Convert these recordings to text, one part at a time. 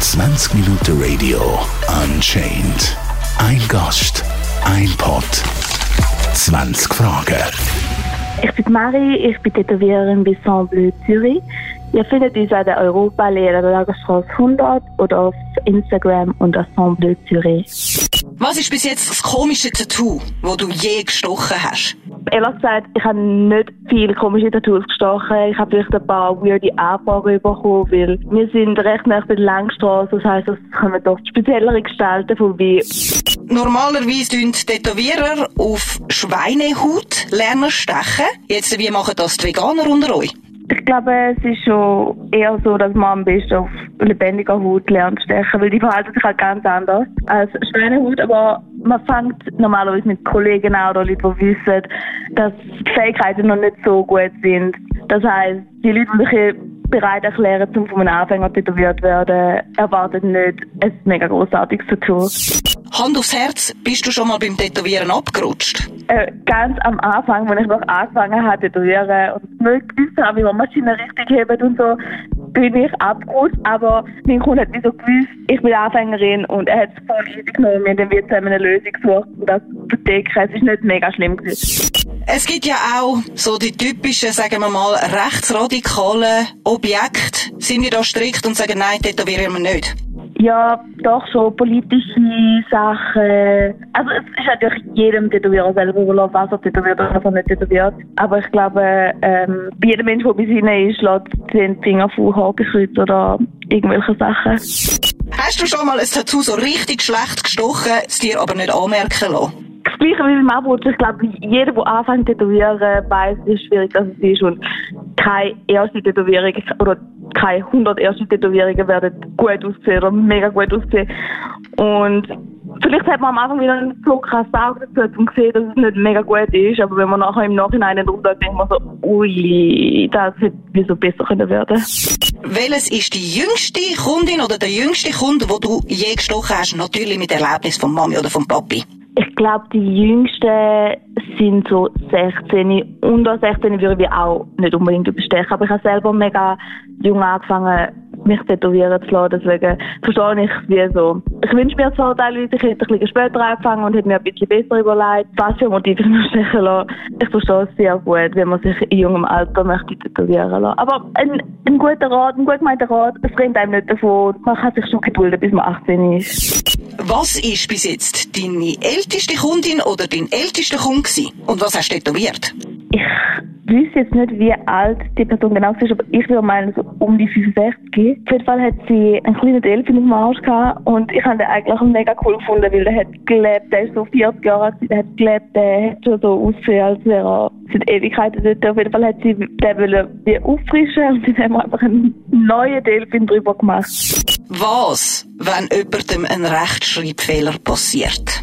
20 Minuten Radio Unchained. Ein Gast, ein Pod, 20 Fragen. Ich bin Marie, ich bin Tätowiererin bei Saint-Bleu Zürich. Ihr findet uns an der Europaallee an der Lagerstraße 100 oder auf Instagram unter Saint-Bleu Zürich. Was ist bis jetzt das komische Tattoo, das du je gestochen hast? Ehrlich gesagt, ich habe nicht viele komische Tattoos gestochen. Ich habe vielleicht ein paar weirde Anfragen bekommen, weil wir sind recht nah bei der Langstrasse. Das heisst, es kommen oft speziellere Gestalten vorbei. Normalerweise tun Tätowierer auf Schweinehaut lernen stechen. Jetzt, wie machen das die Veganer unter euch? Ich glaube, es ist schon eher so, dass man am besten auf lebendiger Haut lernt stechen, weil die verhalten sich halt ganz anders als Schweinehaut. Aber man fängt normalerweise mit Kollegen an oder Leuten, die wissen, dass die Fähigkeiten noch nicht so gut sind. Das heißt, die Leute, die sich bereit erklären, um von einem Anfänger tätowiert werden, erwarten nicht ein mega großartiges Tattoo. Hand aufs Herz, bist du schon mal beim Tätowieren abgerutscht? Äh, ganz am Anfang, als ich noch angefangen habe zu tätowieren und nicht gewusst habe, wie man Maschine richtig hebt und so, bin ich abgerutscht. Aber mein Kunde hat mich so gewusst, ich bin Anfängerin und er hat es voll easy genommen. Wir haben zusammen eine Lösung gesucht und das zu decken. Es ist nicht mega schlimm gewesen. Es gibt ja auch so die typischen, sagen wir mal, rechtsradikalen Objekte. Sind wir da strikt und sagen, nein, tätowieren wir nicht? Ja, doch so politische Sachen. Also es ist natürlich jedem Tätowierer selber überlassen, was er tätowiert oder was er nicht tätowiert. Aber ich glaube, ähm, jeder Mensch, der bei ihnen ist, lässt den Finger von Hakenkreuz oder irgendwelche Sachen. Hast du schon mal ein Tattoo so richtig schlecht gestochen, es dir aber nicht anmerken lassen? Das Gleiche wie beim Abrutsch. Ich glaube, jeder, der anfängt zu tätowieren, weiß, wie schwierig das ist. Und keine erste Tätowierung oder keine 100 erste Tätowierungen werden gut aussehen oder mega gut aussehen. Und vielleicht hat man am Anfang wieder so krass Auge dazu, um zu sehen, dass es nicht mega gut ist. Aber wenn man nachher im Nachhinein nicht rumschaut, denkt man so, ui, das hätte wieso besser können werden. Welches ist die jüngste Kundin oder der jüngste Kunde, wo du je gestochen hast? Natürlich mit Erlaubnis von Mami oder von Papi. Ich glaube, die jüngsten sind so 16. Unter 16 würde ich auch nicht unbedingt überstechen. Aber ich habe selber mega jung angefangen, mich tätowieren zu lassen. Deswegen verstehe ich wie so. Ich wünsche mir zwar teilweise, ich hätte ein bisschen später angefangen und hätte mir ein bisschen besser überlegt, was für Motive ich mir stechen lassen. Ich verstehe es sehr gut, wenn man sich in jungem Alter möchte tätowieren lassen. Aber ein, ein guter Rat, ein gut gemeinter Rat, es rennt einem nicht davon. Man kann sich schon gedulden, bis man 18 ist. Was ist bis jetzt deine älteste Kundin oder dein ältester Kunde? Und was hast du tätowiert? Ich wüsste jetzt nicht, wie alt die Person genau ist, aber ich würde meinen, so um die 65. Auf jeden Fall hat sie einen kleinen Delfin auf dem Arsch gehabt und ich habe den eigentlich mega cool gefunden, weil der hat gelebt, der ist so 40 Jahre alt, der hat gelebt, der hat schon so ausgesehen, als wäre er seit Ewigkeiten dort. Auf jeden Fall hat sie den wollen auffrischen und dann haben einfach einen neuen Delfin drüber gemacht. Was, wenn jemandem ein Rechtschreibfehler passiert?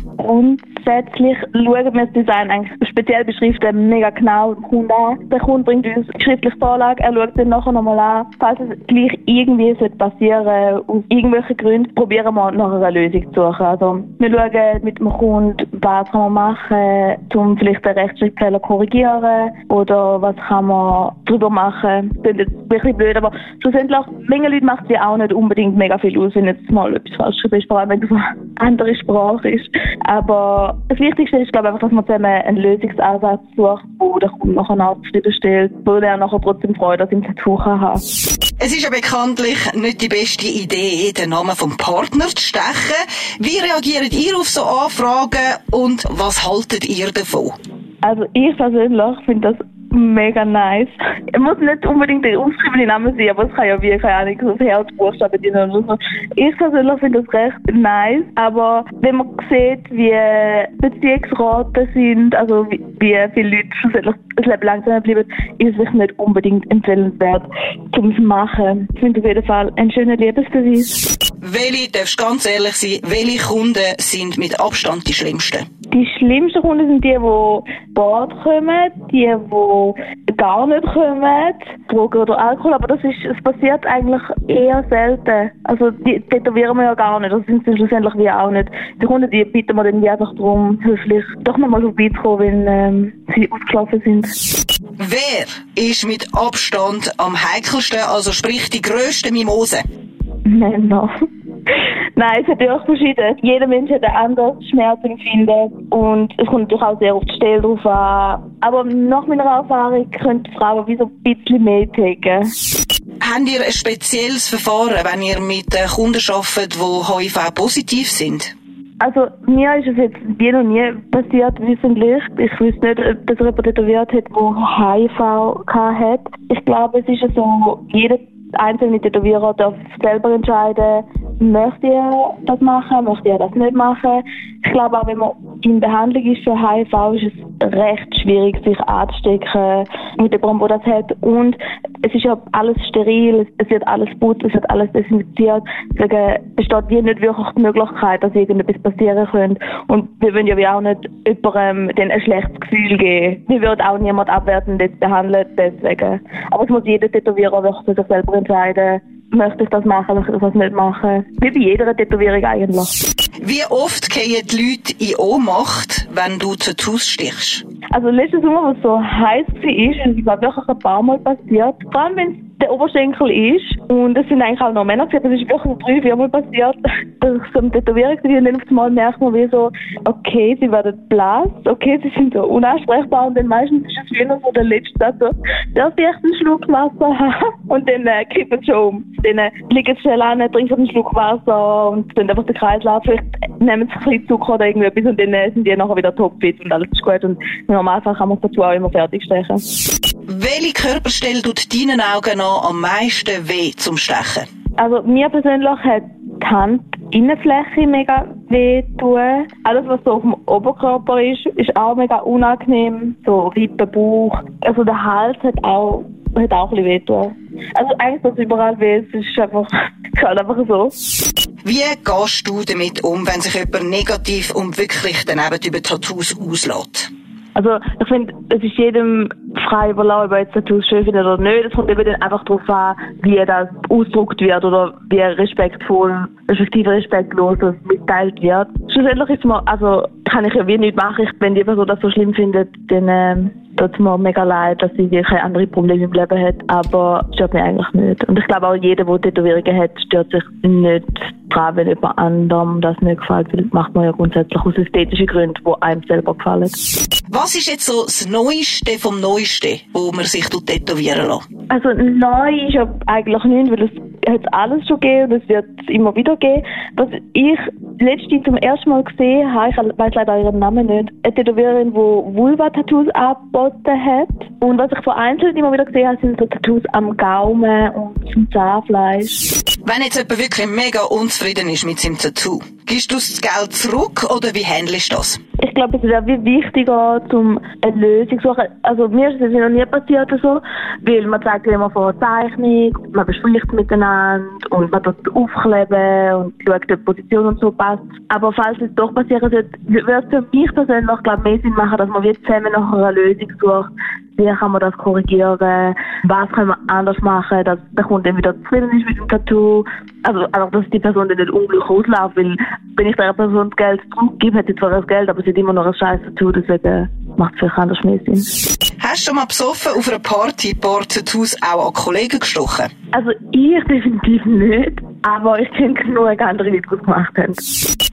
Grundsätzlich schauen wir das Design eigentlich speziell beschriften mega genau dem Kunden an. Der Kunde bringt uns schriftliche Vorlage, er schaut dann nachher nochmal an. Falls es gleich irgendwie passieren sollte, aus irgendwelchen Gründen, probieren wir nachher eine Lösung zu suchen. Also wir schauen mit dem Kunden, was kann man machen, um vielleicht den Rechtschreibfehler korrigieren oder was kann man drüber machen. Das ist jetzt wirklich blöd, aber schlussendlich, Menge Leute macht es ja auch nicht unbedingt mega viel aus, wenn jetzt mal etwas falsch ist, vor allem wenn es eine andere Sprache ist. Aber das Wichtigste ist, glaube ich, einfach, dass man zusammen einen Lösungsansatz sucht, wo der Kunde nachher nachgeschrieben stellt, wo er nachher trotzdem Freude an seinem Tattoo kann haben. Es ist ja bekanntlich nicht die beste Idee, den Namen vom Partner zu stechen. Wie reagiert ihr auf so Anfragen und was haltet ihr davon? Also ich persönlich finde das mega nice. Es muss nicht unbedingt der umschriebene Name sein, aber es kann ja wie, keine Ahnung, so das Herzbuchstaben dienen oder so. Ich persönlich finde das recht nice, aber wenn man sieht, wie Beziehungsraten sind, also wie, viele Leute schlussendlich ein Leben lang zusammenbleiben, ist es nicht unbedingt empfehlenswert, zum zu machen. Ich finde auf jeden Fall einen schönen Liebesbeweis. Welche, darfst ganz ehrlich sein, welche Kunden sind mit Abstand die schlimmsten? Die schlimmsten Kunden sind die, die Bad kommen, die, die gar nicht kommen, Drogen oder Alkohol, aber das ist, es passiert eigentlich eher selten. Also die tätowieren wir ja gar nicht, das sind sie schlussendlich wie auch nicht. Die Kunden, die bitten wir dann einfach darum, höflich doch nochmal vorbeizukommen, wenn ähm, sie ausgeschlafen sind. Wer ist mit Abstand am heikelsten, also sprich die grösste Mimose? Männer. Nein, es ist natürlich verschieden. Jeder Mensch hat ein anderes Schmerzempfinden und es kommt natürlich auch sehr auf die Stelle drauf an. Aber nach meiner Erfahrung können die Frauen wie so ein bisschen mehr taken. Habt ihr ein spezielles Verfahren, wenn ihr mit Kunden arbeitet, die HIV-positiv sind? Also mir ist es jetzt wie noch nie passiert, wissentlich. Ich wüsste nicht, ob das jemand tätowiert hat, der HIV hat. Ich glaube, es ist so, jeder einzelne Tätowierer darf selber entscheiden, möchte er das machen, möchte er das nicht machen. Ich glaube auch, wenn man in Behandlung ist für HIV, ist es recht schwierig, sich anzustecken mit jemandem, der das hat. Und es ist ja alles steril, es wird alles putzt, es wird alles desinfiziert. Deswegen besteht hier nicht wirklich die Möglichkeit, dass irgendetwas passieren könnte. Und wir wollen ja auch nicht jemandem ein schlechtes Gefühl geben. Wir würden auch niemand abwertend behandeln, deswegen. Aber es muss jeder Tätowierer wirklich für sich selber entscheiden, möchte ich das machen, möchte ich das nicht machen. Wie bei jeder Tätowierung eigentlich. Wie oft gehen die Leute in Ohnmacht, wenn du Tattoos stichst? Also letztes Sommer, was so heiß war, ist, es ist wirklich ein paar Mal passiert. Vor allem, wenn der Oberschenkel ist. Und es sind eigentlich auch noch Männer gewesen. Das ist wirklich drei, vier Mal passiert, dass ich so eine Tätowierung war. Und dann auf einmal merkt man wie so, okay, sie werden blass, okay, sie sind so unansprechbar. Und dann meistens ist es wieder so der letzte Satz so, darf ich echt einen Schluck Wasser haben? Und dann äh, kippen sie schon um. Dann äh, liegen sie schnell an, trinken einen Schluck Wasser und dann einfach den Kreislauf. Vielleicht nehmen sie ein bisschen Zucker oder irgendetwas und dann äh, sind die nachher wieder topfit und alles ist gut. Und Normalfall kann man dazu auch immer fertig stechen. Welche Körperstelle tut deinen Augen noch am meisten weh zum Stechen? Also mir persönlich hat die Handinnenfläche mega weh tun. Alles, was so auf dem Oberkörper ist, ist auch mega unangenehm. So Rippen, Bauch. Also der Hals hat auch, hat auch ein bisschen weh tun. Also eigentlich, dass überall weh ist, ist einfach, halt einfach so. Wie gehst du damit um, wenn sich jemand negativ und wirklich daneben über Tattoos auslässt? Also ich finde, es ist jedem frei überlassen, ob er jetzt Tattoos schön findet oder nicht. Es kommt eben einfach darauf an, wie das ausgedruckt wird oder wie respektvoll, respektive respektlos das mitteilt wird. Schlussendlich ist man, also kann ich ja wie nicht machen. Wenn die Person das so schlimm findet, dann ähm, tut es mir mega leid, dass sie wirklich andere Probleme im Leben hat, aber stört mich eigentlich nicht. Und ich glaube auch jeder, der Tätowierungen hat, stört sich nicht dran, wenn jemand anderem das nicht gefällt, weil das macht man ja grundsätzlich aus ästhetischen Gründen, die einem selber gefallen. Was ist jetzt so das Neueste vom Neuesten, wo man sich tätowieren lässt? Also neu ist ja eigentlich nicht, weil es hat alles schon gegeben und es wird es immer wieder geben. Was ich letztens zum ersten Mal gesehen habe, ich weiß leider ihren Namen nicht, eine Tätowiererin, die Vulva-Tattoos angeboten hat. Und was ich vereinzelt immer wieder gesehen habe, sind so Tattoos am Gaumen und zum Zahnfleisch. Wenn jetzt jemand wirklich mega unzufrieden ist mit seinem Tattoo, gibst du das Geld zurück oder wie handelst du das? Ich glaube, es ist auch wichtiger, um eine Lösung zu suchen. Also mir ist es noch nie passiert so, weil man zeigt immer einer Zeichnung, man bespricht miteinander und man tut aufkleben und schaut, ob die Position und so passt. Aber falls es doch passieren sollte, würde es für mich persönlich glaube mehr Sinn machen, dass man zusammen nach einer Lösung sucht, wie kann man das korrigieren, was kann man anders machen, dass der Kunde wieder zufrieden ist mit dem Tattoo. Also einfach, dass die Person dann nicht unglücklich ausläuft, weil wenn ich der Person das Geld zurückgebe, hat sie zwar das Geld, aber sie hat immer noch ein scheiß Tattoo, deswegen macht es vielleicht anders mehr Sinn. Hast du schon mal besoffen auf einer Party ein paar Tattoos auch an Kollegen gestochen? Also ich definitiv nicht, aber ich kenne genug andere, die das gemacht haben.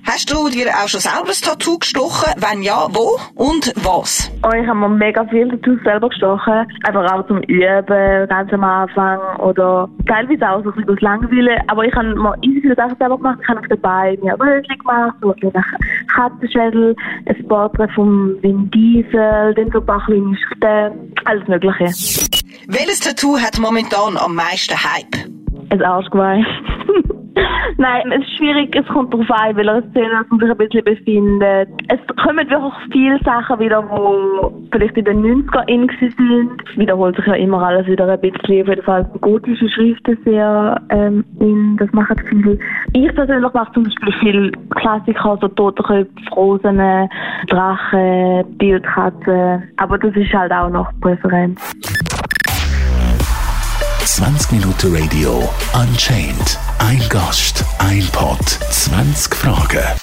Hast du dir auch schon selber ein Tattoo gestochen? Wenn ja, wo und was? Oh, ich habe mir mega viele Tattoos selber gestochen. Einfach auch zum Üben, ganz am Anfang. Oder teilweise auch so ein bisschen aus Langeweile. Aber ich habe mir easy viele Sachen selber gemacht. Ich habe auf dabei mir Rösli gemacht, so ein Katzenschädel, ein Porträt vom Vin Diesel, dann so ein paar kleine Schriften, alles Mögliche. Welches Tattoo hat momentan am meisten Hype? Ein Arschgeweih. Nein, es ist schwierig, es kommt darauf an, welcher Szene man sich ein bisschen befindet. Es kommen wirklich viele Sachen wieder, die vielleicht in den 90er in sind. Wiederholt sich ja immer alles wieder ein bisschen. Auf jeden Fall gotische Schriften sehr ähm, in, das machen viele. Ich persönlich mache zum Beispiel viel Klassiker, so Totenköpfe, Frosen, Drachen, Bildkatzen. Aber das ist halt auch noch Präferenz. 20 Minuten Radio Unchained. Ein Gast, ein Pod, 20 Fragen.